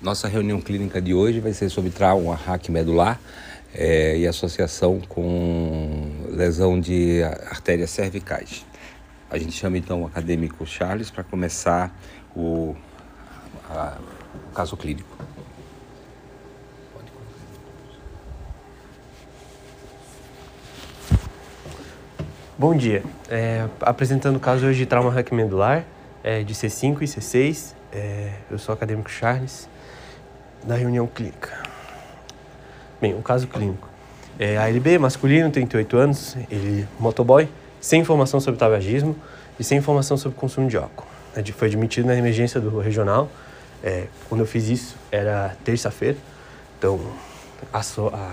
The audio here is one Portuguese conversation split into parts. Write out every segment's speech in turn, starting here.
Nossa reunião clínica de hoje vai ser sobre trauma hack medular é, e associação com lesão de artérias cervicais. A gente chama então o acadêmico Charles para começar o, a, o caso clínico. Bom dia. É, apresentando o caso hoje de trauma hack medular, é, de C5 e C6. É, eu sou o acadêmico Charles, da reunião clínica. Bem, o caso clínico. É, ALB, masculino, 38 anos, ele motoboy, sem informação sobre tabagismo e sem informação sobre consumo de álcool. Foi admitido na emergência do regional. É, quando eu fiz isso, era terça-feira, então a, a,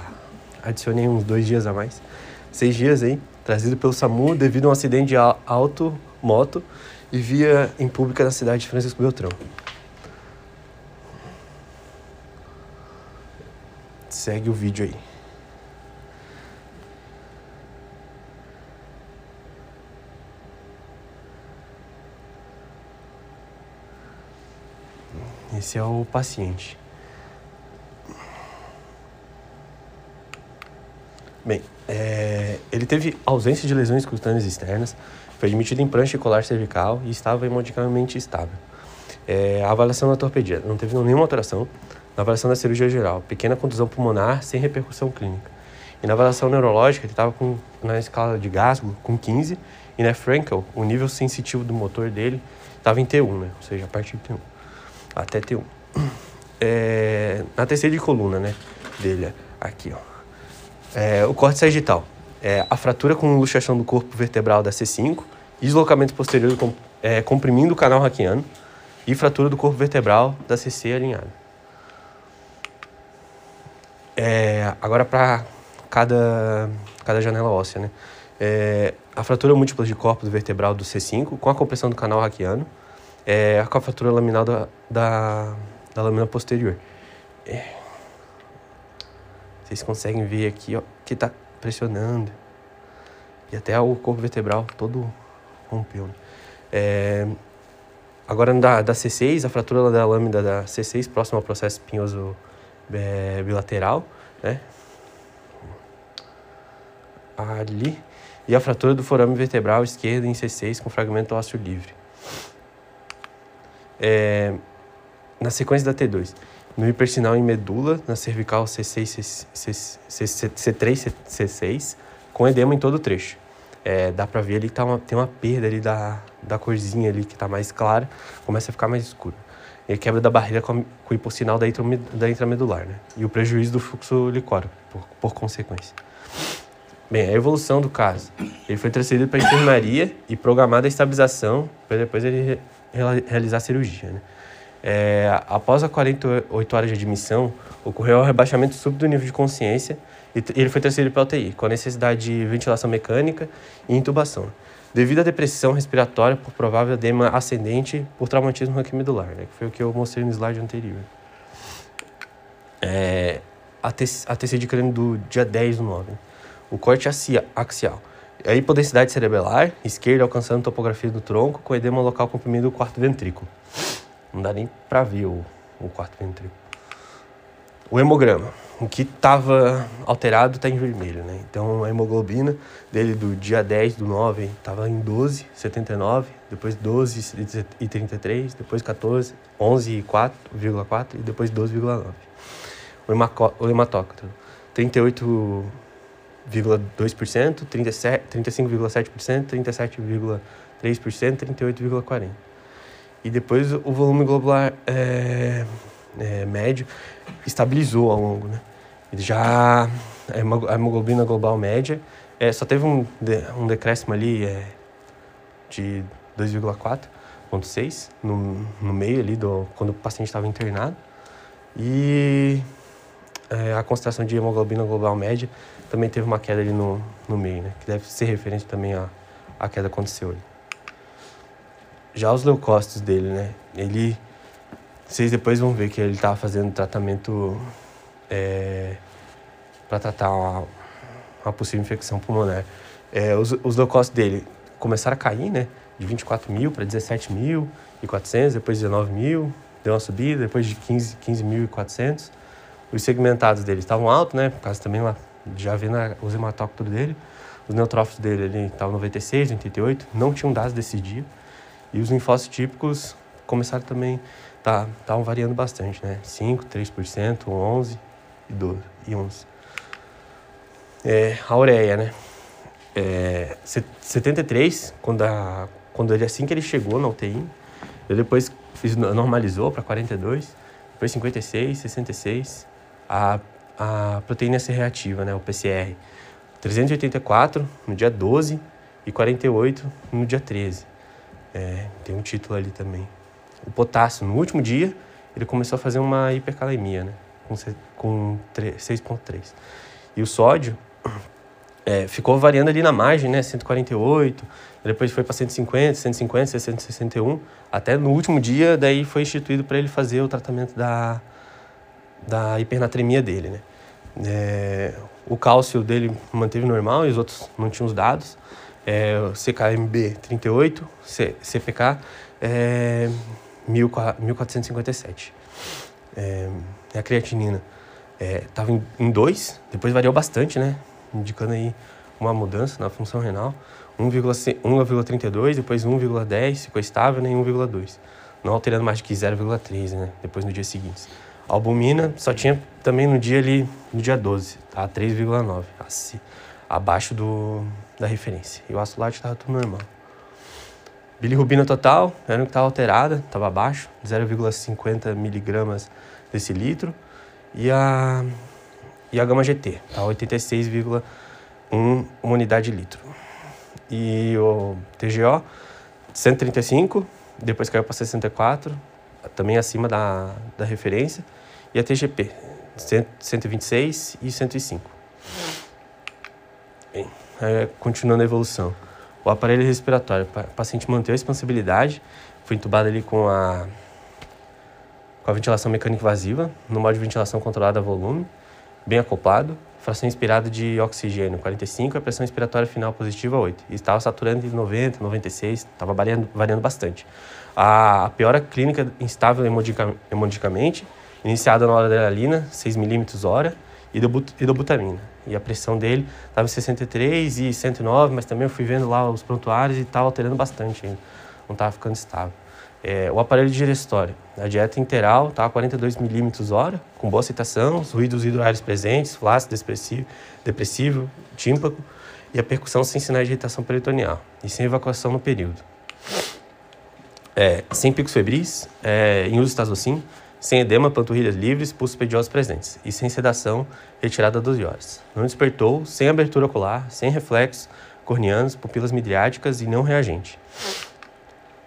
adicionei uns dois dias a mais. Seis dias aí, trazido pelo SAMU devido a um acidente de auto, moto, e via em pública na cidade de Francisco Beltrão. Segue o vídeo aí. Esse é o paciente. Bem, é, ele teve ausência de lesões cutâneas externas, foi admitido em prancha e colar cervical e estava hemodinamicamente estável. É, a avaliação da torpedia não teve nenhuma alteração. Na avaliação da cirurgia geral, pequena contusão pulmonar sem repercussão clínica. E na avaliação neurológica, ele estava na escala de Glasgow com 15 e na Frankel, o nível sensitivo do motor dele estava em T1, né? ou seja, a partir de T1, até T1. É, na terceira de coluna né, dele, aqui, ó. É, o corte sagital é, a fratura com luxação do corpo vertebral da C5, deslocamento posterior com, é, comprimindo o canal raquiano e fratura do corpo vertebral da CC alinhada. É, agora para cada, cada janela óssea, né? É, a fratura múltipla de corpo vertebral do C5 com a compressão do canal raquiano, é, com a fratura laminal da, da, da lâmina posterior. É, vocês conseguem ver aqui ó, que está pressionando. E até o corpo vertebral todo rompeu. Né? É, agora da, da C6, a fratura da lâmina da C6 próximo ao processo espinhoso é, bilateral, né? Ali. E a fratura do forame vertebral esquerdo em C6 com fragmento ósseo livre. É, na sequência da T2, no hipersinal em medula, na cervical C6, C, C, 3 C6, com edema em todo o trecho. É, dá pra ver ali que tá uma, tem uma perda ali da, da corzinha ali que tá mais clara, começa a ficar mais escuro. E a quebra da barreira com, com o hipossinal da, da intramedular, né? E o prejuízo do fluxo licórico, por, por consequência. Bem, a evolução do caso. Ele foi transferido para a enfermaria e programada a estabilização para depois ele re realizar a cirurgia, né? É, após a 48 horas de admissão, ocorreu o rebaixamento súbito do nível de consciência e ele foi transferido para a UTI, com a necessidade de ventilação mecânica e intubação, devido à depressão respiratória por provável edema ascendente por traumatismo raquimedular, né, que foi o que eu mostrei no slide anterior. É, a, TC de crânio do dia 10 do 9. O corte axial. A hipodensidade cerebelar, esquerda alcançando topografia do tronco, com edema local comprimido do quarto ventrículo. Não dá nem para ver o, o quarto ventrículo. O hemograma. O que estava alterado está em vermelho, né? Então a hemoglobina dele do dia 10 do 9 estava em 12,79, depois 12,33, depois 14, 11,4,4 e depois 12,9. O, o hematócrito, 38,2%, 35,7%, 37,3%, 38,40%. E depois o volume globular é, é, médio estabilizou ao longo, né? Já a hemoglobina global média é, só teve um, um decréscimo ali é, de 2,4,6 no, no meio ali do quando o paciente estava internado. E é, a concentração de hemoglobina global média também teve uma queda ali no, no meio, né? Que deve ser referente também à, à queda que aconteceu ali. Já os leucócitos dele, né? Ele. Vocês depois vão ver que ele estava fazendo tratamento é, para tratar uma, uma, possível infecção pulmonar. É, os, os leucócitos dele começaram a cair, né? De 24 mil para 17 mil e 400, depois 19 mil, deu uma subida, depois de 15, 15.400. Os segmentados dele estavam altos, né? Por causa também lá, já vendo os hematócritos dele. Os neutrófilos dele ele estavam 96, 88, não tinham dados desse dia. E os linfócitos típicos começaram também, estavam tá, variando bastante, né? 5, 3%, 11 e 12 e 11. É, a ureia, né? É, 73, quando, a, quando ele, assim que ele chegou na UTI, ele depois normalizou para 42, depois 56, 66, a, a proteína C reativa, né, o PCR, 384 no dia 12 e 48 no dia 13. É, tem um título ali também. O potássio, no último dia, ele começou a fazer uma hipercalemia, né, com, com 6,3. E o sódio é, ficou variando ali na margem, né, 148, depois foi para 150, 150, 661, até no último dia, daí foi instituído para ele fazer o tratamento da, da hipernatremia dele, né. É, o cálcio dele manteve normal e os outros não tinham os dados. É, CKMB 38, C, CPK é, 1457. É, a creatinina estava é, em 2, depois variou bastante, né? Indicando aí uma mudança na função renal. 1,32, depois 1,10, ficou estável, né? 1,2. Não alterando mais de que 0,3, né? Depois no dia seguinte. A albumina só tinha também no dia ali, no dia 12, tá? 3,9, assim, abaixo do, da referência. E o ácido lático estava tudo normal. Bilirrubina total, era o que estava alterada, estava abaixo, 0,50 miligramas desse litro. E a, e a gama GT, tá? 86,1 uma unidade de litro. E o TGO, 135, depois caiu para 64, também acima da, da referência e a TGP, 126 e 105. Bem, é, continuando a evolução. O aparelho respiratório, o paciente manteve a expansibilidade, foi entubado ali com a, com a ventilação mecânica invasiva, no modo de ventilação controlada a volume, bem acoplado, fração inspirada de oxigênio 45, a pressão inspiratória final positiva 8. E estava saturando de 90, 96, estava variando, variando bastante. A, piora clínica instável hemodicamente, iniciada na adrenalina, 6 milímetros hora, e idobutamina. E a pressão dele estava em 63 e 109, mas também eu fui vendo lá os prontuários e estava alterando bastante ainda. Não estava ficando estável. É, o aparelho digestório, a dieta interal estava 42 milímetros hora, com boa aceitação, os ruídos hidroaéreos presentes, flácido, depressivo, depressivo, tímpago, e a percussão sem sinais de irritação peritoneal, e sem evacuação no período. É, sem picos febris, é, em uso de sem edema, panturrilhas livres, pulsos pediosos presentes e sem sedação retirada 12 horas. Não despertou, sem abertura ocular, sem reflexos corneanos, pupilas midriáticas e não reagente.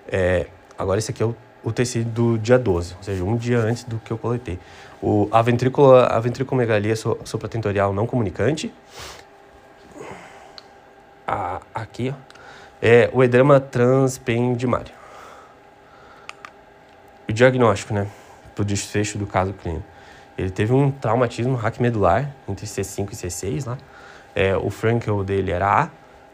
É, agora esse aqui é o, o, tecido do dia 12, ou seja, um dia antes do que eu coletei. O, a, ventrícula, a ventricomegalia so, supratentorial não comunicante. A, aqui, ó, é o edema transpendimário. O diagnóstico, né? para o desfecho do caso clínico. Ele teve um traumatismo raquimedular entre C5 e C6 lá. É, o Frankel dele era A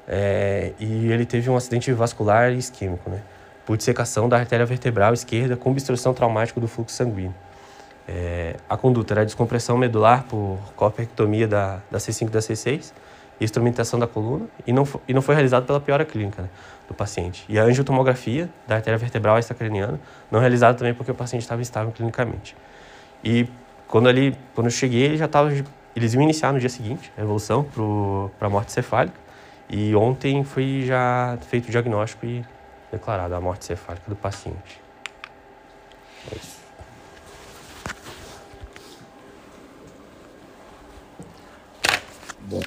é, e ele teve um acidente vascular isquêmico, né? Por dissecação da artéria vertebral esquerda com obstrução traumática do fluxo sanguíneo. É, a conduta era descompressão medular por corpectomia da, da C5 e da C6 instrumentação da coluna e não, e não foi realizado pela piora clínica né, do paciente. E a angiotomografia da artéria vertebral extracraniana não realizada também porque o paciente estava estável clinicamente. E quando, ele, quando eu cheguei, ele já estava, eles iam iniciar no dia seguinte a evolução para a morte cefálica. E ontem foi já feito o diagnóstico e declarada a morte cefálica do paciente. É isso. Bom,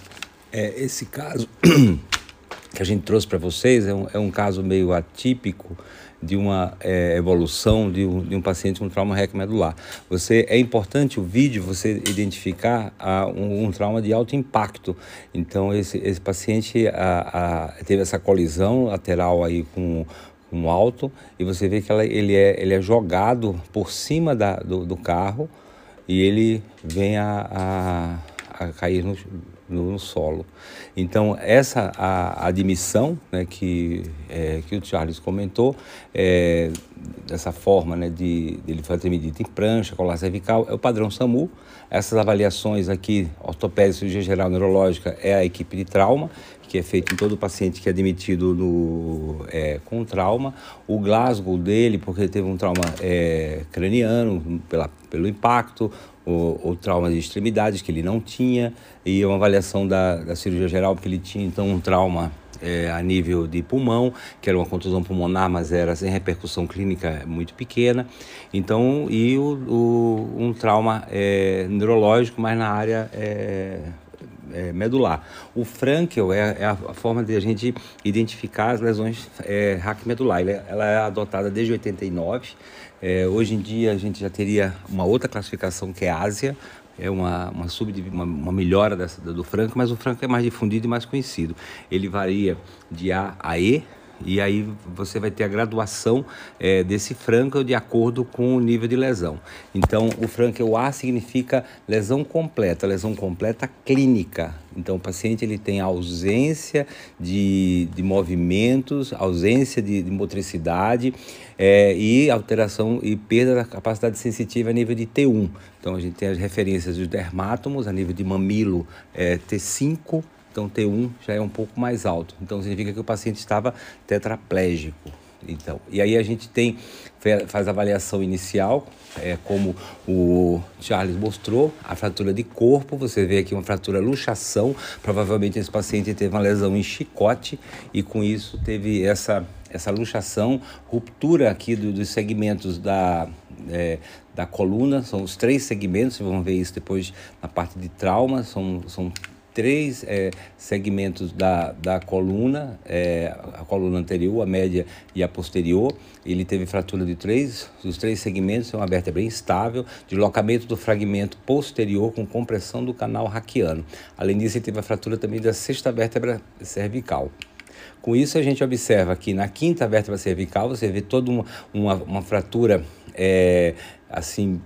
é, esse caso que a gente trouxe para vocês é um, é um caso meio atípico de uma é, evolução de um, de um, paciente com trauma retromedular. Você é importante o vídeo você identificar a, um, um, trauma de alto impacto. Então esse, esse paciente a, a, teve essa colisão lateral aí com um alto e você vê que ela, ele, é, ele é jogado por cima da, do, do carro e ele vem a, a a cair no, no, no, solo. Então, essa a, admissão né, que, é, que o Charles comentou, é, dessa forma né, de, de ele fazer medida em prancha, colar cervical, é o padrão SAMU. Essas avaliações aqui, ortopédica, cirurgia geral, neurológica, é a equipe de trauma que é feito em todo paciente que é admitido no, é, com trauma. O Glasgow dele, porque ele teve um trauma é, craniano pela, pelo impacto, o, o, trauma de extremidades que ele não tinha, e uma avaliação da, da cirurgia geral, porque ele tinha então um trauma é, a nível de pulmão, que era uma contusão pulmonar, mas era sem repercussão clínica muito pequena. Então, e o, o um trauma é, neurológico, mas na área é, é, medular. O Frankel é, é, a forma de a gente identificar as lesões é, medular. Ela é adotada desde 89. É, hoje em dia a gente já teria uma outra classificação que é Ásia, é uma, uma, sub, uma, uma melhora dessa, do Franco, mas o Franco é mais difundido e mais conhecido. Ele varia de A a E, e aí você vai ter a graduação é, desse Frankel de acordo com o nível de lesão. Então, o Frankel A significa lesão completa, lesão completa clínica. Então, o paciente ele tem ausência de, de movimentos, ausência de, de motricidade é, e alteração e perda da capacidade sensitiva a nível de T1. Então, a gente tem as referências dos dermátomos a nível de mamilo é, T5, então T1 já é um pouco mais alto. Então significa que o paciente estava tetraplégico. Então, e aí a gente tem faz a avaliação inicial, é, como o Charles mostrou, a fratura de corpo, você vê aqui uma fratura luxação, provavelmente esse paciente teve uma lesão em chicote e com isso teve essa essa luxação, ruptura aqui do, dos segmentos da, é, da coluna, são os três segmentos, vocês vão ver isso depois na parte de trauma, são, são três é, segmentos da, da coluna, é, a coluna anterior, a média e a posterior. Ele teve fratura de três, os três segmentos, é uma vértebra instável, deslocamento do fragmento posterior com compressão do canal raquiano. Além disso, ele teve a fratura também da sexta vértebra cervical. Com isso, a gente observa que na quinta vértebra cervical você vê toda uma, uma, uma fratura é, assim,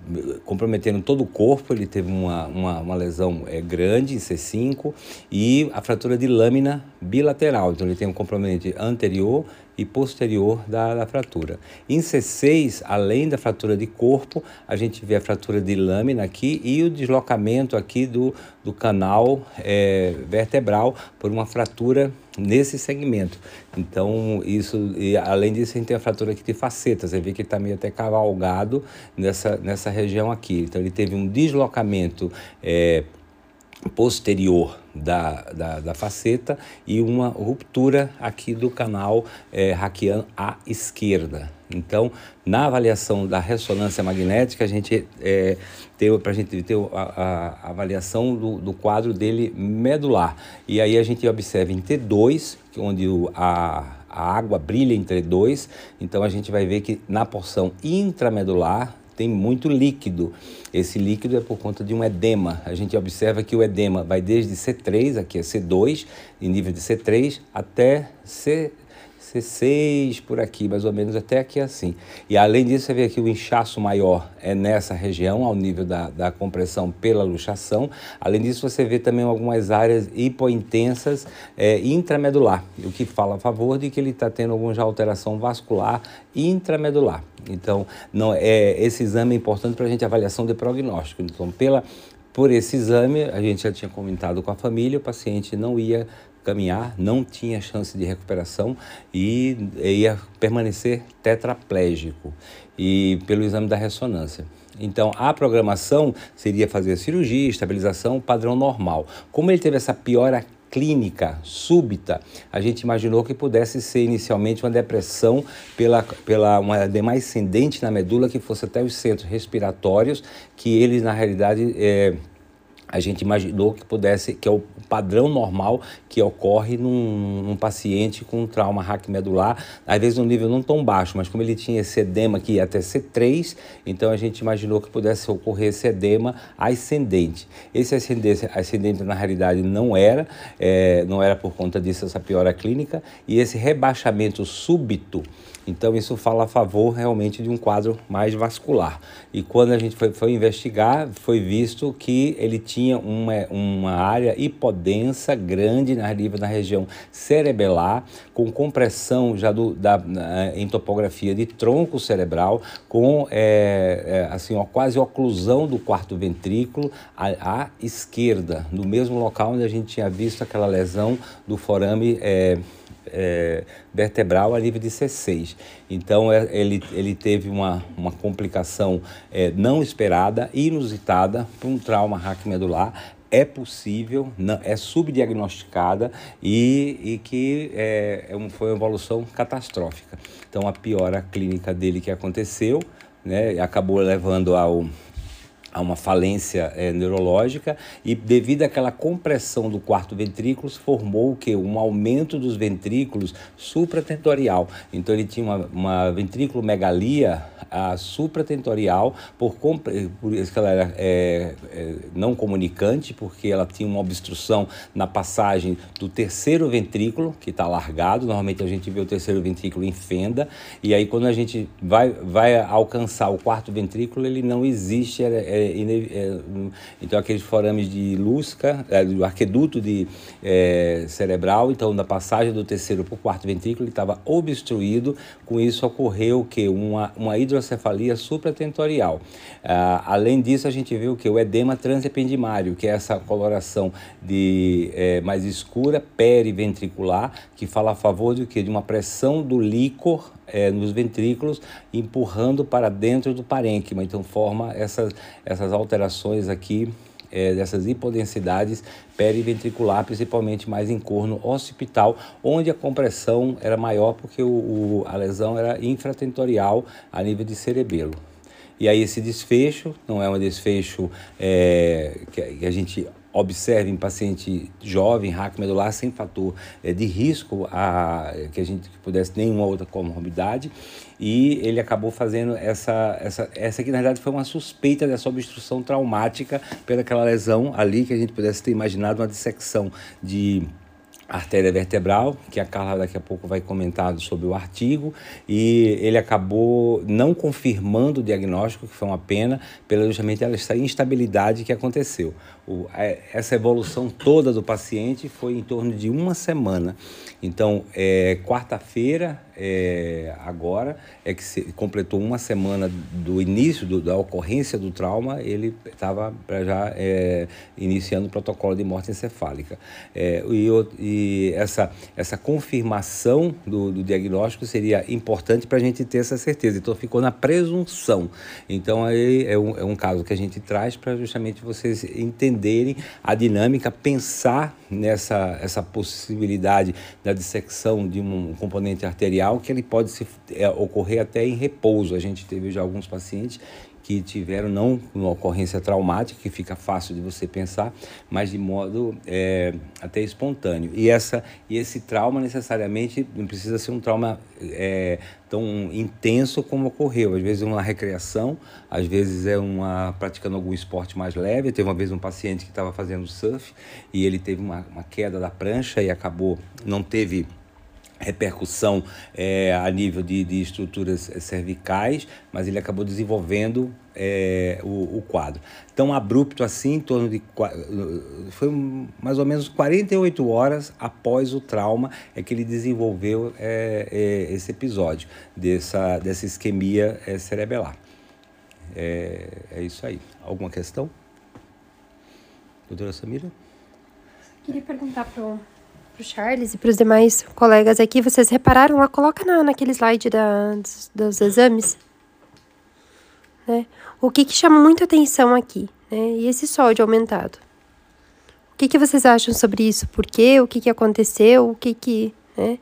comprometendo todo o corpo. Ele teve uma, uma, uma lesão é, grande em C5 e a fratura de lâmina bilateral. Então, ele tem um comprometimento anterior e posterior da, da, fratura. Em C6, além da fratura de corpo, a gente vê a fratura de lâmina aqui e o deslocamento aqui do, do canal é, vertebral por uma fratura nesse segmento. Então, isso, e além disso, a gente tem a fratura aqui de faceta, você vê que está meio até cavalgado nessa, nessa região aqui. Então, ele teve um deslocamento é, posterior da, da, da, faceta e uma ruptura aqui do canal é, raquiano à esquerda. Então, na avaliação da ressonância magnética, a gente é, para a gente ter a, a avaliação do, do, quadro dele medular. E aí a gente observa em T2, onde o, a, a água brilha em T2, então a gente vai ver que na porção intramedular tem muito líquido. Esse líquido é por conta de um edema. A gente observa que o edema vai desde C3, aqui é C2, em nível de C3, até C C6 por aqui, mais ou menos até aqui assim. E além disso, você vê aqui o inchaço maior é nessa região, ao nível da, da compressão pela luxação. Além disso, você vê também algumas áreas hipointensas é, intramedular, o que fala a favor de que ele está tendo alguma alteração vascular intramedular. Então, não é esse exame é importante para a gente avaliação de prognóstico. Então, pela por esse exame, a gente já tinha comentado com a família, o paciente não ia caminhar, não tinha chance de recuperação e ia permanecer tetraplégico e pelo exame da ressonância. Então, a programação seria fazer cirurgia, estabilização, padrão normal. Como ele teve essa piora clínica súbita, a gente imaginou que pudesse ser inicialmente uma depressão pela, pela uma edema ascendente na medula que fosse até os centros respiratórios, que eles na realidade é, a gente imaginou que pudesse, que é o padrão normal que ocorre num, num paciente com trauma raquimedular, às vezes num nível não tão baixo, mas como ele tinha esse edema que ia até C3, então a gente imaginou que pudesse ocorrer esse edema ascendente. Esse ascendente, ascendente na realidade não era, é, não era por conta disso essa piora clínica, e esse rebaixamento súbito Então isso fala a favor realmente de um quadro mais vascular. E quando a gente foi, foi investigar, foi visto que ele tinha uma, uma área hipodensa grande na, na região cerebelar, com compressão já do, da, em topografia de tronco cerebral, com é, é, assim, ó, quase oclusão do quarto ventrículo à, à, esquerda, no mesmo local onde a gente tinha visto aquela lesão do forame. É, é, vertebral a nível de C6. Então, é, ele, ele teve uma, uma complicação é, não esperada, inusitada, por um trauma raquimedular. É possível, não, é subdiagnosticada e, e que é, é foi uma evolução catastrófica. Então, a piora clínica dele que aconteceu né, acabou levando ao a uma falência é, neurológica e devido àquela compressão do quarto ventrículo formou o que um aumento dos ventrículos supratentorial. Então ele tinha uma, uma ventrículo megalia a supratentorial por, por isso que ela era é, é, não comunicante porque ela tinha uma obstrução na passagem do terceiro ventrículo que está largado. Normalmente a gente vê o terceiro ventrículo em fenda e aí quando a gente vai vai alcançar o quarto ventrículo ele não existe é, é é, então aqueles forames de Lusca, é, do arqueduto de, é, cerebral, então na passagem do terceiro para o quarto ventrículo ele estava obstruído, com isso ocorreu que uma, uma hidrocefalia supratentorial. Ah, além disso a gente viu que o edema transependimário, que é essa coloração de é, mais escura periventricular, que fala a favor de que de uma pressão do líquor é, nos ventrículos, empurrando para dentro do parênquima. Então forma essas, essas alterações aqui, é, dessas hipodensidades periventricular, principalmente mais em corno occipital, onde a compressão era maior porque o, o, a lesão era infratentorial a nível de cerebelo. E aí esse desfecho não é um desfecho é, que, que a gente observe em paciente jovem, raco medular, sem fator é, de risco a, que a gente pudesse nenhuma outra comorbidade e ele acabou fazendo essa, essa, essa aqui na verdade foi uma suspeita dessa obstrução traumática pelaquela lesão ali que a gente pudesse ter imaginado uma dissecção de artéria vertebral, que a Carla daqui a pouco vai comentar sobre o artigo, e ele acabou não confirmando o diagnóstico, que foi uma pena, pela justamente essa instabilidade que aconteceu. O, essa evolução toda do paciente foi em torno de uma semana. Então, é, quarta-feira, é, agora, é que se completou uma semana do início do, da ocorrência do trauma, ele estava já é, iniciando o protocolo de morte encefálica. É, e, e, essa, essa confirmação do, do diagnóstico seria importante para a gente ter essa certeza. Então, ficou na presunção. Então, aí é um, é um caso que a gente traz para justamente vocês entenderem a dinâmica, pensar nessa essa possibilidade da dissecção de um componente arterial que ele pode se, é, ocorrer até em repouso. A gente teve já alguns pacientes que tiveram não uma ocorrência traumática, que fica fácil de você pensar, mas de modo é, até espontâneo. E, essa, e esse trauma necessariamente não precisa ser um trauma é, tão intenso como ocorreu. Às vezes é uma recreação, às vezes é uma praticando algum esporte mais leve. Teve uma vez um paciente que estava fazendo surf e ele teve uma, uma queda da prancha e acabou, não teve repercussão é, a nível de, de estruturas cervicais, mas ele acabou desenvolvendo é, o, o, quadro. Tão abrupto assim, em torno de. Foi mais ou menos 48 horas após o trauma é que ele desenvolveu é, é, esse episódio, dessa, dessa isquemia é, cerebelar. É, é isso aí. Alguma questão? Doutora Samira? Queria perguntar para o para o Charles e para os demais colegas aqui, vocês repararam lá, coloca na, naquele slide da, dos, dos exames, né? O que, que chama muita atenção aqui, né? E esse sódio aumentado. O que, que vocês acham sobre isso? Por quê? O que, que aconteceu? O que que, né?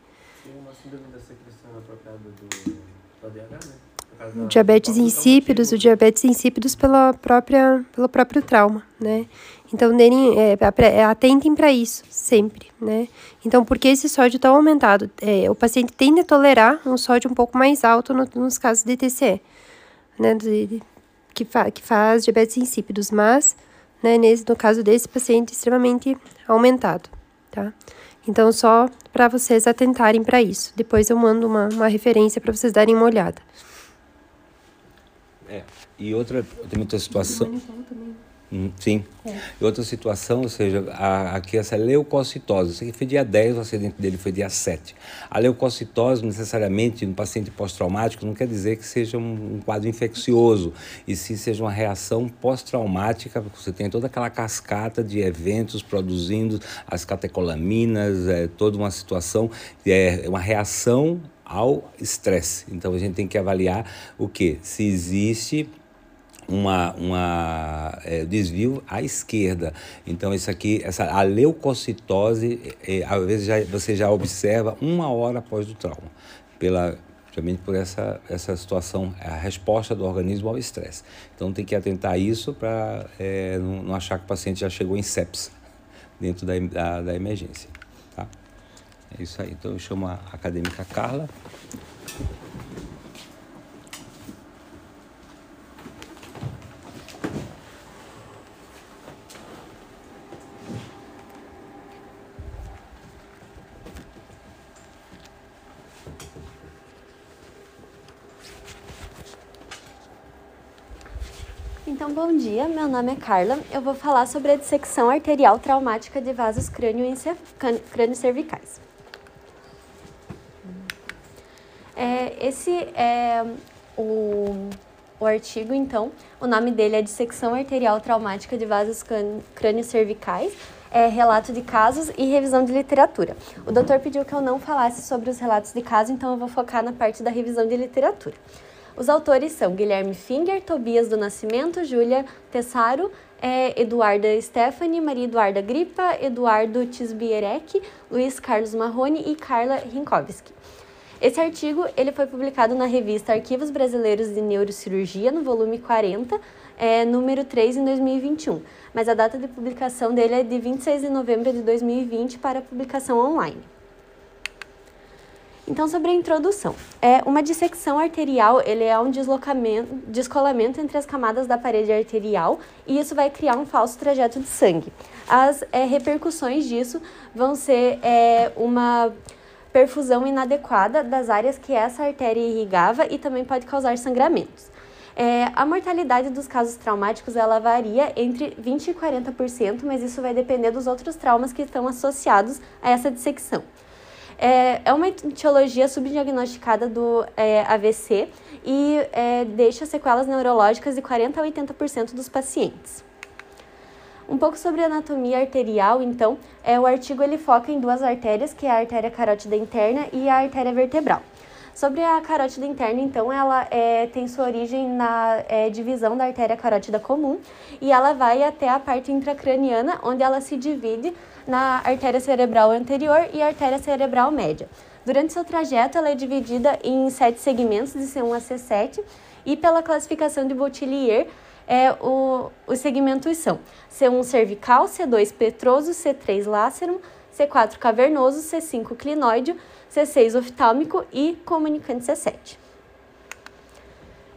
O diabetes insípidos, o diabetes insípidos pela própria, pelo próprio trauma, né? Então, deem, é, é, atentem para isso, sempre, né? Então, por que esse sódio está aumentado? É, o paciente tende a tolerar um sódio um pouco mais alto no, nos casos de TCE, né? De, que, fa, que faz diabetes insípidos, mas, né, nesse, no caso desse paciente, extremamente aumentado, tá? Então, só para vocês atentarem para isso. Depois eu mando uma, uma referência para vocês darem uma olhada. É, e outra, tem outra situação. Hum, sim. É. E outra situação, ou seja, a, aqui essa leucocitose. Isso aqui foi dia 10, o acidente dele foi dia 7. A leucocitose, necessariamente, no paciente pós-traumático, não quer dizer que seja um, um quadro infeccioso, e sim seja uma reação pós-traumática, porque você tem toda aquela cascata de eventos produzindo as catecolaminas, é, toda uma situação, é uma reação ao estresse. Então a gente tem que avaliar o que? Se existe uma, uma é, desvio à esquerda. Então, isso aqui, essa, a leucocitose, é, às vezes já, você já observa uma hora após o trauma, pela, justamente por essa, essa situação, a resposta do organismo ao estresse. Então, tem que atentar a isso para é, não, não, achar que o paciente já chegou em sepsis dentro da, da, da emergência. Tá? É isso aí. Então, eu chamo a acadêmica Carla. Então, bom dia, meu nome é Carla. Eu vou falar sobre a dissecção arterial traumática de vasos crânio-cervicais. É, esse é o, o artigo, então. O nome dele é Dissecção Arterial Traumática de Vasos Crânio-Cervicais. É relato de casos e revisão de literatura. O doutor pediu que eu não falasse sobre os relatos de caso, então eu vou focar na parte da revisão de literatura. Os autores são Guilherme Finger, Tobias do Nascimento, Júlia Tessaro, é, Eduarda Stephanie, Maria Eduarda Gripa, Eduardo Tisbierek, Luiz Carlos Marrone e Carla Rinkowski. Esse artigo ele foi publicado na revista Arquivos Brasileiros de Neurocirurgia, no volume 40, é, número 3, em 2021. Mas a data de publicação dele é de 26 de novembro de 2020 para publicação online. Então, sobre a introdução. É, uma dissecção arterial ele é um deslocamento, descolamento entre as camadas da parede arterial e isso vai criar um falso trajeto de sangue. As é, repercussões disso vão ser é, uma perfusão inadequada das áreas que essa artéria irrigava e também pode causar sangramentos. É, a mortalidade dos casos traumáticos ela varia entre 20% e 40%, mas isso vai depender dos outros traumas que estão associados a essa dissecção. É, é uma etiologia subdiagnosticada do é, AVC e é, deixa sequelas neurológicas de 40% a 80% dos pacientes. Um pouco sobre anatomia arterial, então, é, o artigo ele foca em duas artérias, que é a artéria carótida interna e a artéria vertebral. Sobre a carótida interna, então, ela é, tem sua origem na é, divisão da artéria carótida comum e ela vai até a parte intracraniana, onde ela se divide na artéria cerebral anterior e artéria cerebral média. Durante seu trajeto, ela é dividida em sete segmentos de C1 a C7 e pela classificação de Boutillier, é, o, os segmentos são C1 cervical, C2 petroso, C3 lácero, C4 cavernoso, C5 clinoide, C6 oftálmico e comunicante C7.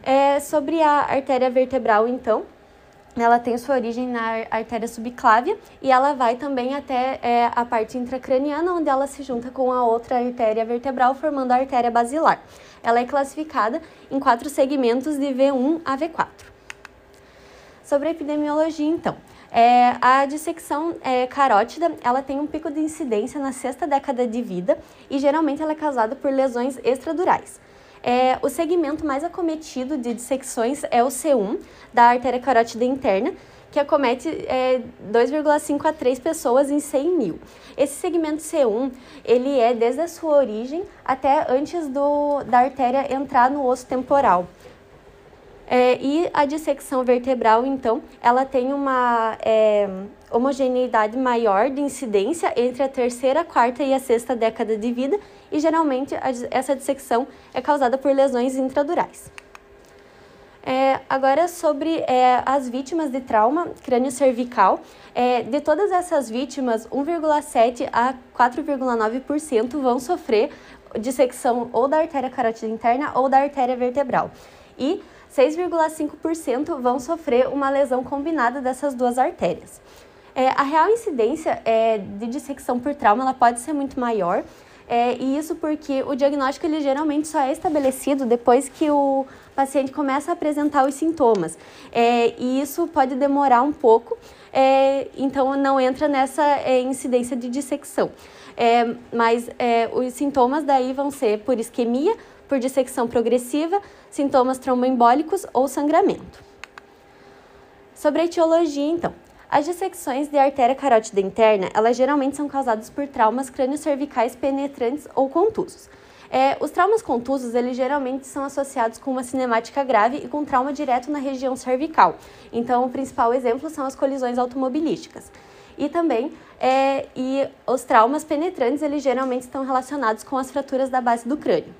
É, sobre a artéria vertebral, então, ela tem sua origem na artéria subclávia e ela vai também até é, a parte intracraniana, onde ela se junta com a outra artéria vertebral, formando a artéria basilar. Ela é classificada em quatro segmentos de V1 a V4. Sobre a epidemiologia, então. É, a dissecção é, carótida ela tem um pico de incidência na sexta década de vida e geralmente ela é causada por lesões extradurais. É, o segmento mais acometido de dissecções é o C1, da artéria carótida interna, que acomete é, 2,5 a 3 pessoas em 100 mil. Esse segmento C1, ele é desde a sua origem até antes do, da artéria entrar no osso temporal. É, e a dissecção vertebral, então, ela tem uma é, homogeneidade maior de incidência entre a terceira, quarta e a sexta década de vida, e geralmente essa dissecção é causada por lesões intradurais. É, agora, sobre é, as vítimas de trauma crânio-cervical, é, de todas essas vítimas, 1,7 a 4,9% vão sofrer dissecção ou da artéria carótida interna ou da artéria vertebral. E 6,5% vão sofrer uma lesão combinada dessas duas artérias. É, a real incidência é, de dissecção por trauma ela pode ser muito maior, é, e isso porque o diagnóstico ele geralmente só é estabelecido depois que o paciente começa a apresentar os sintomas. É, e isso pode demorar um pouco, é, então não entra nessa é, incidência de dissecção. É, mas é, os sintomas daí vão ser por isquemia, por dissecção progressiva, sintomas tromboembólicos ou sangramento. Sobre a etiologia, então. As dissecções de artéria carótida interna, elas geralmente são causadas por traumas crânio-cervicais penetrantes ou contusos. É, os traumas contusos, eles geralmente são associados com uma cinemática grave e com trauma direto na região cervical. Então, o principal exemplo são as colisões automobilísticas. E também, é, e os traumas penetrantes, eles geralmente estão relacionados com as fraturas da base do crânio.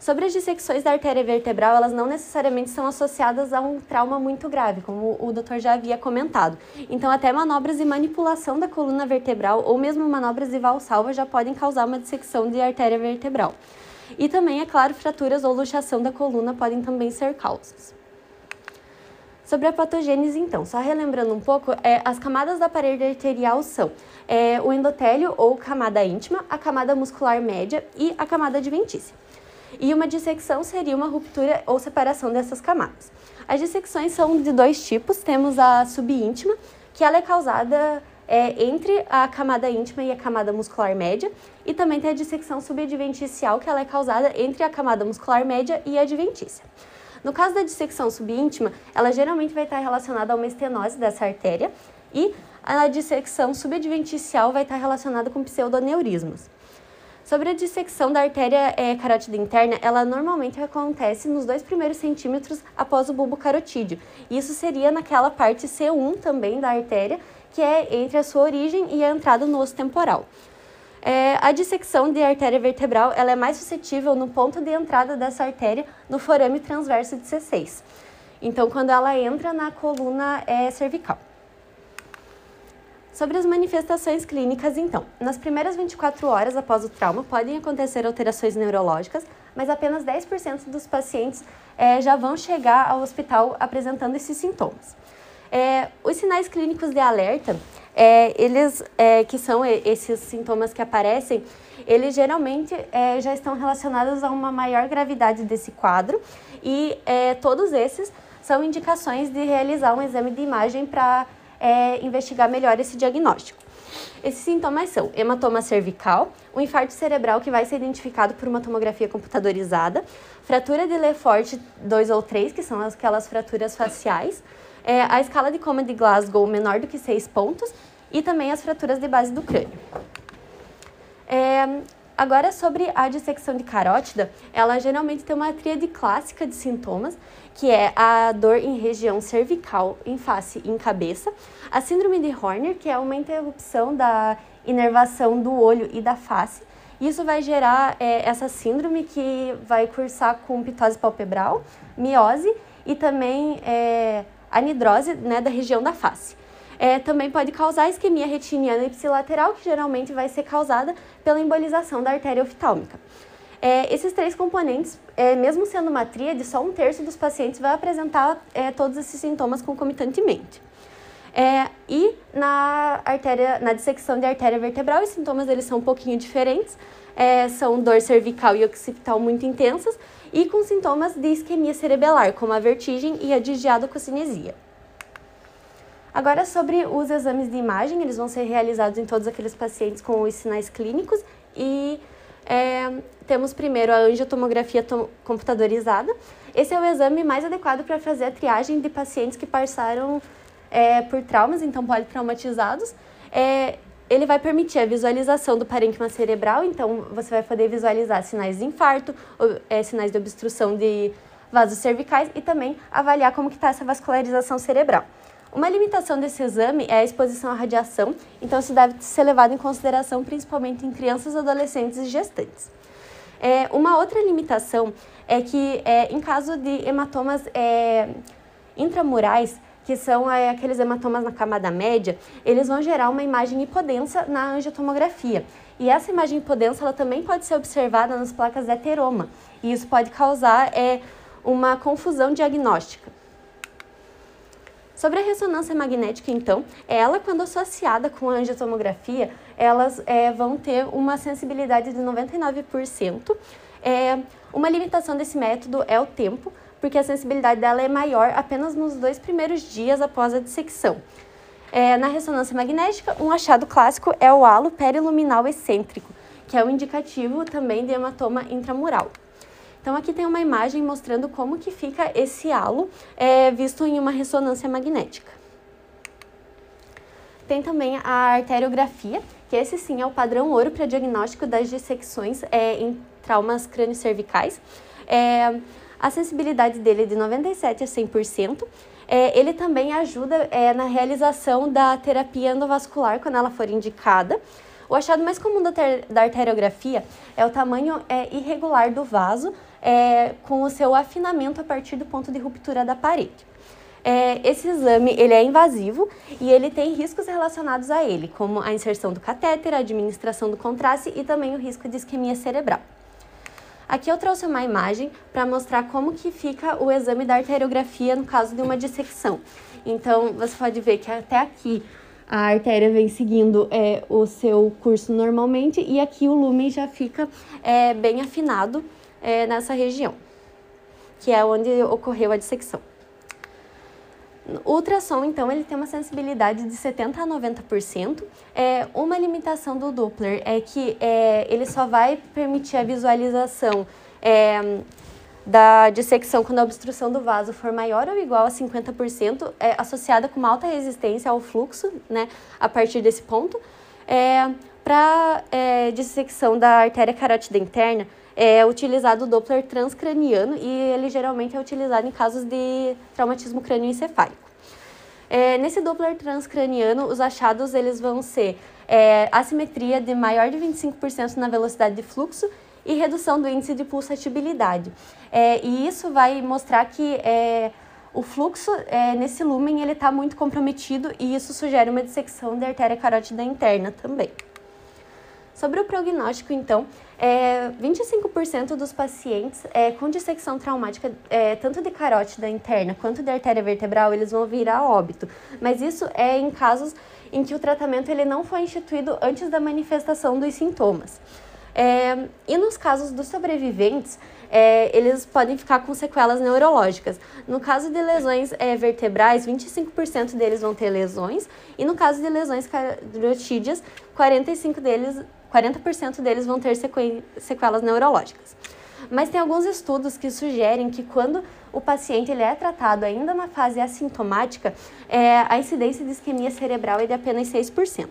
Sobre as dissecções da artéria vertebral, elas não necessariamente são associadas a um trauma muito grave, como o doutor já havia comentado. Então, até manobras de manipulação da coluna vertebral ou mesmo manobras de valsalva já podem causar uma dissecção de artéria vertebral. E também, é claro, fraturas ou luxação da coluna podem também ser causas. Sobre a patogênese, então, só relembrando um pouco, é, as camadas da parede arterial são é, o endotélio ou camada íntima, a camada muscular média e a camada adventícia. E uma dissecção seria uma ruptura ou separação dessas camadas. As dissecções são de dois tipos. Temos a subíntima, que ela é causada é, entre a camada íntima e a camada muscular média, e também tem a dissecção subadventicial, que ela é causada entre a camada muscular média e a adventícia. No caso da dissecção subíntima, ela geralmente vai estar relacionada a uma estenose dessa artéria, e a dissecção subadventicial vai estar relacionada com pseudoneurismos. Sobre a dissecção da artéria é, carótida interna, ela normalmente acontece nos dois primeiros centímetros após o bulbo carotídeo. Isso seria naquela parte C1 também da artéria, que é entre a sua origem e a entrada no osso temporal. É, a dissecção de artéria vertebral ela é mais suscetível no ponto de entrada dessa artéria no forame transverso de C6. Então, quando ela entra na coluna é, cervical. Sobre as manifestações clínicas, então, nas primeiras 24 horas após o trauma podem acontecer alterações neurológicas, mas apenas 10% dos pacientes é, já vão chegar ao hospital apresentando esses sintomas. É, os sinais clínicos de alerta, é, eles é, que são esses sintomas que aparecem, eles geralmente é, já estão relacionados a uma maior gravidade desse quadro e é, todos esses são indicações de realizar um exame de imagem para é, investigar melhor esse diagnóstico. Esses sintomas são hematoma cervical, um infarto cerebral que vai ser identificado por uma tomografia computadorizada, fratura de Lefort 2 ou 3, que são aquelas fraturas faciais, é, a escala de coma de Glasgow menor do que 6 pontos e também as fraturas de base do crânio. É, Agora, sobre a dissecção de carótida, ela geralmente tem uma tríade clássica de sintomas, que é a dor em região cervical, em face e em cabeça, a síndrome de Horner, que é uma interrupção da inervação do olho e da face. Isso vai gerar é, essa síndrome que vai cursar com pitose palpebral, miose e também é, anidrose né, da região da face é, também pode causar isquemia retiniana ipsilateral, que geralmente vai ser causada pela embolização da artéria oftálmica. É, esses três componentes, é, mesmo sendo uma tríade, só um terço dos pacientes vai apresentar é, todos esses sintomas concomitantemente. É, e na, artéria, na dissecção de artéria vertebral, os sintomas eles são um pouquinho diferentes, é, são dor cervical e occipital muito intensas e com sintomas de isquemia cerebelar, como a vertigem e a digiadococinesia. Agora, sobre os exames de imagem, eles vão ser realizados em todos aqueles pacientes com os sinais clínicos e é, temos primeiro a angiotomografia computadorizada. Esse é o exame mais adequado para fazer a triagem de pacientes que passaram é, por traumas, então politraumatizados. É, ele vai permitir a visualização do parênquima cerebral, então você vai poder visualizar sinais de infarto, é, sinais de obstrução de vasos cervicais e também avaliar como está essa vascularização cerebral. Uma limitação desse exame é a exposição à radiação, então isso deve ser levado em consideração principalmente em crianças, adolescentes e gestantes. É, uma outra limitação é que, é, em caso de hematomas é, intramurais, que são é, aqueles hematomas na camada média, eles vão gerar uma imagem hipodensa na angiotomografia. E essa imagem hipodensa ela também pode ser observada nas placas de heteroma, e isso pode causar é, uma confusão diagnóstica. Sobre a ressonância magnética, então, ela, quando associada com a angiotomografia, elas é, vão ter uma sensibilidade de 99%. É, uma limitação desse método é o tempo, porque a sensibilidade dela é maior apenas nos dois primeiros dias após a dissecção. É, na ressonância magnética, um achado clássico é o halo periluminal excêntrico, que é um indicativo também de hematoma intramural. Então aqui tem uma imagem mostrando como que fica esse halo é, visto em uma ressonância magnética. Tem também a arteriografia, que esse sim é o padrão ouro para diagnóstico das dissecções é, em traumas crânio-cervicais. É, a sensibilidade dele é de 97% a 100%. É, ele também ajuda é, na realização da terapia endovascular quando ela for indicada. O achado mais comum da, da arteriografia é o tamanho é, irregular do vaso, é, com o seu afinamento a partir do ponto de ruptura da parede. É, esse exame ele é invasivo e ele tem riscos relacionados a ele, como a inserção do catéter, a administração do contraste e também o risco de isquemia cerebral. Aqui eu trouxe uma imagem para mostrar como que fica o exame da arteriografia no caso de uma dissecção. Então, você pode ver que até aqui a artéria vem seguindo é, o seu curso normalmente e aqui o lumen já fica é, bem afinado é, nessa região, que é onde ocorreu a dissecção. O ultrassom, então, ele tem uma sensibilidade de 70% a 90%. É, uma limitação do Doppler é que é, ele só vai permitir a visualização é, da dissecção quando a obstrução do vaso for maior ou igual a 50%, é, associada com uma alta resistência ao fluxo, né, a partir desse ponto. É, Para é, dissecção da artéria carótida interna, é utilizado o Doppler transcraniano e ele geralmente é utilizado em casos de traumatismo crânioencefálico. É, nesse Doppler transcraniano, os achados eles vão ser é, assimetria de maior de 25% na velocidade de fluxo e redução do índice de pulsatibilidade. É, e isso vai mostrar que é, o fluxo é, nesse lumen ele está muito comprometido e isso sugere uma dissecção da artéria carótida interna também. Sobre o prognóstico, então, é, 25% dos pacientes é, com dissecção traumática, é, tanto de carótida interna quanto de artéria vertebral, eles vão vir a óbito. Mas isso é em casos em que o tratamento ele não foi instituído antes da manifestação dos sintomas. É, e nos casos dos sobreviventes, é, eles podem ficar com sequelas neurológicas. No caso de lesões é, vertebrais, 25% deles vão ter lesões, e no caso de lesões carotídeas, 45% deles 40% deles vão ter sequelas neurológicas. Mas tem alguns estudos que sugerem que quando o paciente ele é tratado ainda na fase assintomática, é, a incidência de isquemia cerebral é de apenas 6%.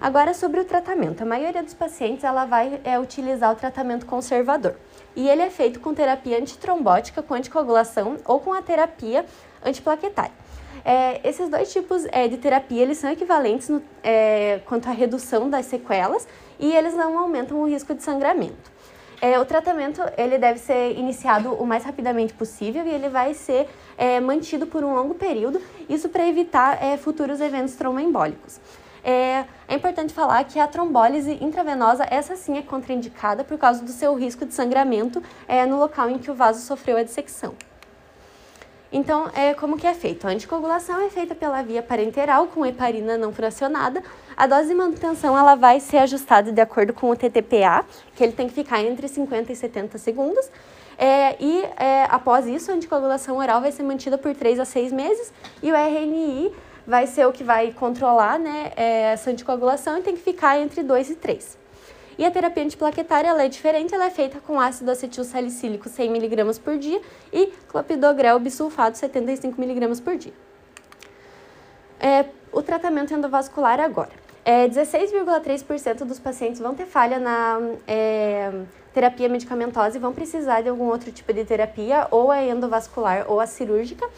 Agora sobre o tratamento. A maioria dos pacientes ela vai é, utilizar o tratamento conservador. E ele é feito com terapia antitrombótica, com anticoagulação ou com a terapia antiplaquetária. É, esses dois tipos é, de terapia eles são equivalentes no, é, quanto à redução das sequelas e eles não aumentam o risco de sangramento. É, o tratamento ele deve ser iniciado o mais rapidamente possível e ele vai ser é, mantido por um longo período, isso para evitar é, futuros eventos tromboembólicos. É, é, importante falar que a trombólise intravenosa, essa sim é contraindicada por causa do seu risco de sangramento é, no local em que o vaso sofreu a dissecção. Então, é, como que é feito? A anticoagulação é feita pela via parenteral com heparina não fracionada. A dose de manutenção ela vai ser ajustada de acordo com o TTPA, que ele tem que ficar entre 50 e 70 segundos. É, e é, após isso, a anticoagulação oral vai ser mantida por 3 a 6 meses e o RNI vai ser o que vai controlar né, é, essa anticoagulação e tem que ficar entre 2 e 3. E a terapia antiplaquetária ela é diferente, ela é feita com ácido acetil salicílico 100mg por dia e clopidogrel bisulfato 75mg por dia. É, o tratamento endovascular agora. É, 16,3% dos pacientes vão ter falha na é, terapia medicamentosa e vão precisar de algum outro tipo de terapia, ou a endovascular ou a cirúrgica.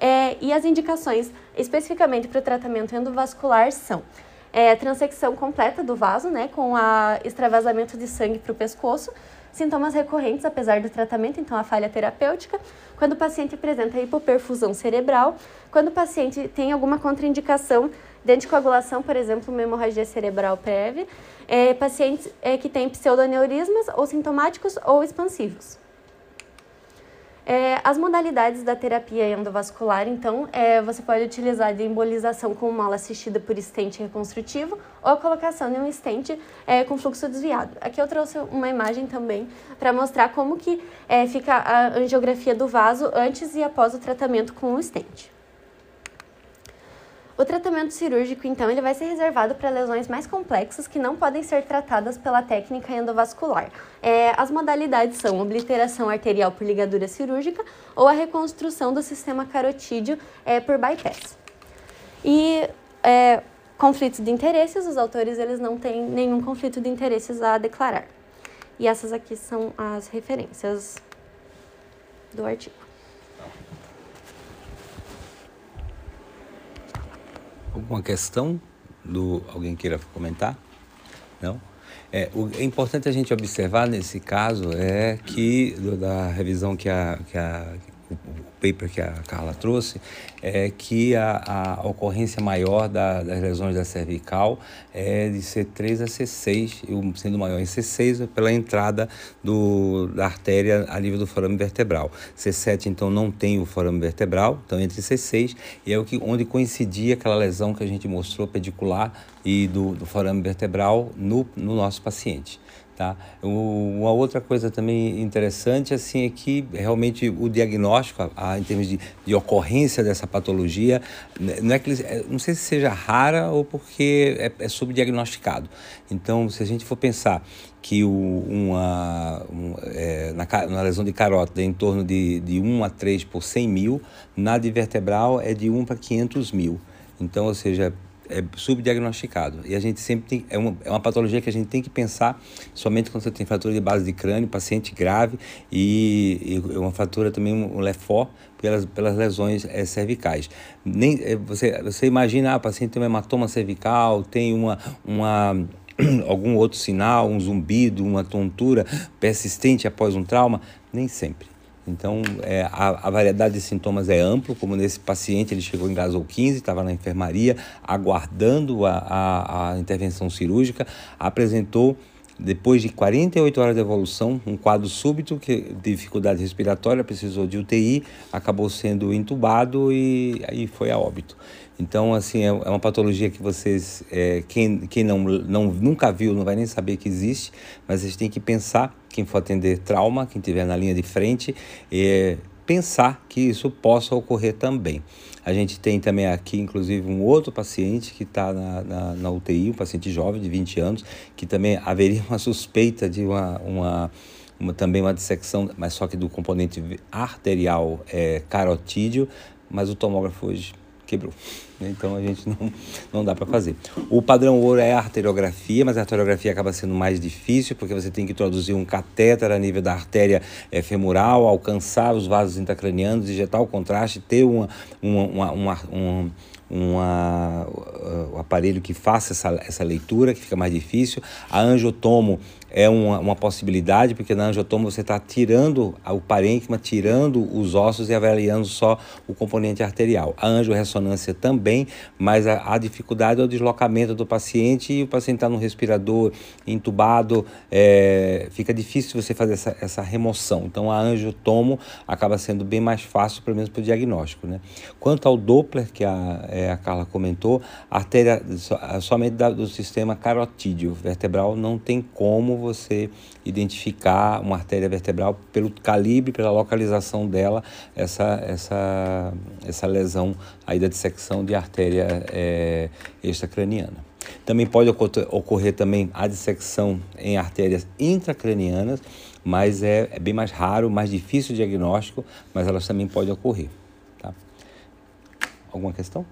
É, e as indicações especificamente para o tratamento endovascular são é, transecção completa do vaso, né, com a extravasamento de sangue para o pescoço, sintomas recorrentes apesar do tratamento, então a falha terapêutica, quando o paciente apresenta hipoperfusão cerebral, quando o paciente tem alguma contraindicação de anticoagulação, por exemplo, uma hemorragia cerebral prévia, é, pacientes é, que têm pseudoneurismas ou sintomáticos ou expansivos. É, as modalidades da terapia endovascular, então, é, você pode utilizar de embolização com mola assistida por estente reconstrutivo ou a colocação de um estente é, com fluxo desviado. Aqui eu trouxe uma imagem também para mostrar como que é, fica a angiografia do vaso antes e após o tratamento com o estente. O tratamento cirúrgico, então, ele vai ser reservado para lesões mais complexas que não podem ser tratadas pela técnica endovascular. É, as modalidades são obliteração arterial por ligadura cirúrgica ou a reconstrução do sistema carotídeo é, por bypass. E é, conflitos de interesses, os autores eles não têm nenhum conflito de interesses a declarar. E essas aqui são as referências do artigo. Alguma questão do alguém queira comentar? Não? É, o, é importante a gente observar nesse caso é que do, da revisão que a, que a o, paper que a Carla trouxe, é que a, a ocorrência maior da, das lesões da cervical é de C3 a C6, sendo maior em C6 pela entrada do, da artéria a nível do forame vertebral. C7, então, não tem o forame vertebral, então entre C6, e é o que, onde coincidia aquela lesão que a gente mostrou, pedicular e do, do forame vertebral no, no nosso paciente. Tá? Uma outra coisa também interessante assim, é que realmente o diagnóstico, a, a, em termos de, de, ocorrência dessa patologia, né, não, é que, é, não sei se seja rara ou porque é, é subdiagnosticado. Então, se a gente for pensar que o, uma, um, é, na, na, lesão de carótida é em torno de, de 1 a 3 por 100 mil, na de vertebral é de 1 para 500 mil. Então, ou seja, é subdiagnosticado. E a gente sempre tem. É uma, é uma patologia que a gente tem que pensar somente quando você tem fratura de base de crânio, paciente grave e, e uma fratura também, um LEFOR, pelas, pelas lesões é, cervicais. Nem, é, você, você imagina, ah, o paciente tem um hematoma cervical, tem uma. uma algum outro sinal, um zumbido, uma tontura persistente após um trauma? Nem sempre. Então, é, a, a, variedade de sintomas é amplo, como nesse paciente, ele chegou em Gasol 15, estava na enfermaria, aguardando a, a, a intervenção cirúrgica, apresentou depois de 48 horas de evolução, um quadro súbito que de dificuldade respiratória, precisou de UTI, acabou sendo entubado e aí foi a óbito. Então, assim, é, é uma patologia que vocês, é, quem, quem não, não, nunca viu, não vai nem saber que existe, mas a gente tem que pensar, quem for atender trauma, quem estiver na linha de frente, é, pensar que isso possa ocorrer também. A gente tem também aqui, inclusive, um outro paciente que está na, na, na, UTI, um paciente jovem de 20 anos, que também haveria uma suspeita de uma, uma, uma também uma dissecção, mas só que do componente arterial é, carotídeo, mas o tomógrafo hoje quebrou. Né? Então a gente não, não dá para fazer. O padrão ouro é a arteriografia, mas a arteriografia acaba sendo mais difícil porque você tem que introduzir um catéter a nível da artéria é, femoral, alcançar os vasos intracranianos, injetar o contraste, ter uma, uma, uma, uma um, uma, uh, o aparelho que faça essa, essa leitura, que fica mais difícil. A angiotomo é uma, uma possibilidade, porque na angiotomo você está tirando o parênquima, tirando os ossos e avaliando só o componente arterial. A angiorressonância também, mas a, a dificuldade é o deslocamento do paciente e o paciente está no respirador, entubado, é, fica difícil você fazer essa, essa remoção. Então a angiotomo acaba sendo bem mais fácil, pelo menos para o diagnóstico. Né? Quanto ao Doppler, que a, é, a Carla comentou, a artéria somente da, do sistema carotídeo vertebral não tem como você identificar uma artéria vertebral pelo calibre, pela localização dela, essa, essa, essa lesão aí da dissecção de artéria é, extracraniana. Também pode ocorrer também a dissecção em artérias intracranianas, mas é, é bem mais raro, mais difícil o diagnóstico, mas elas também podem ocorrer. Tá? Alguma questão?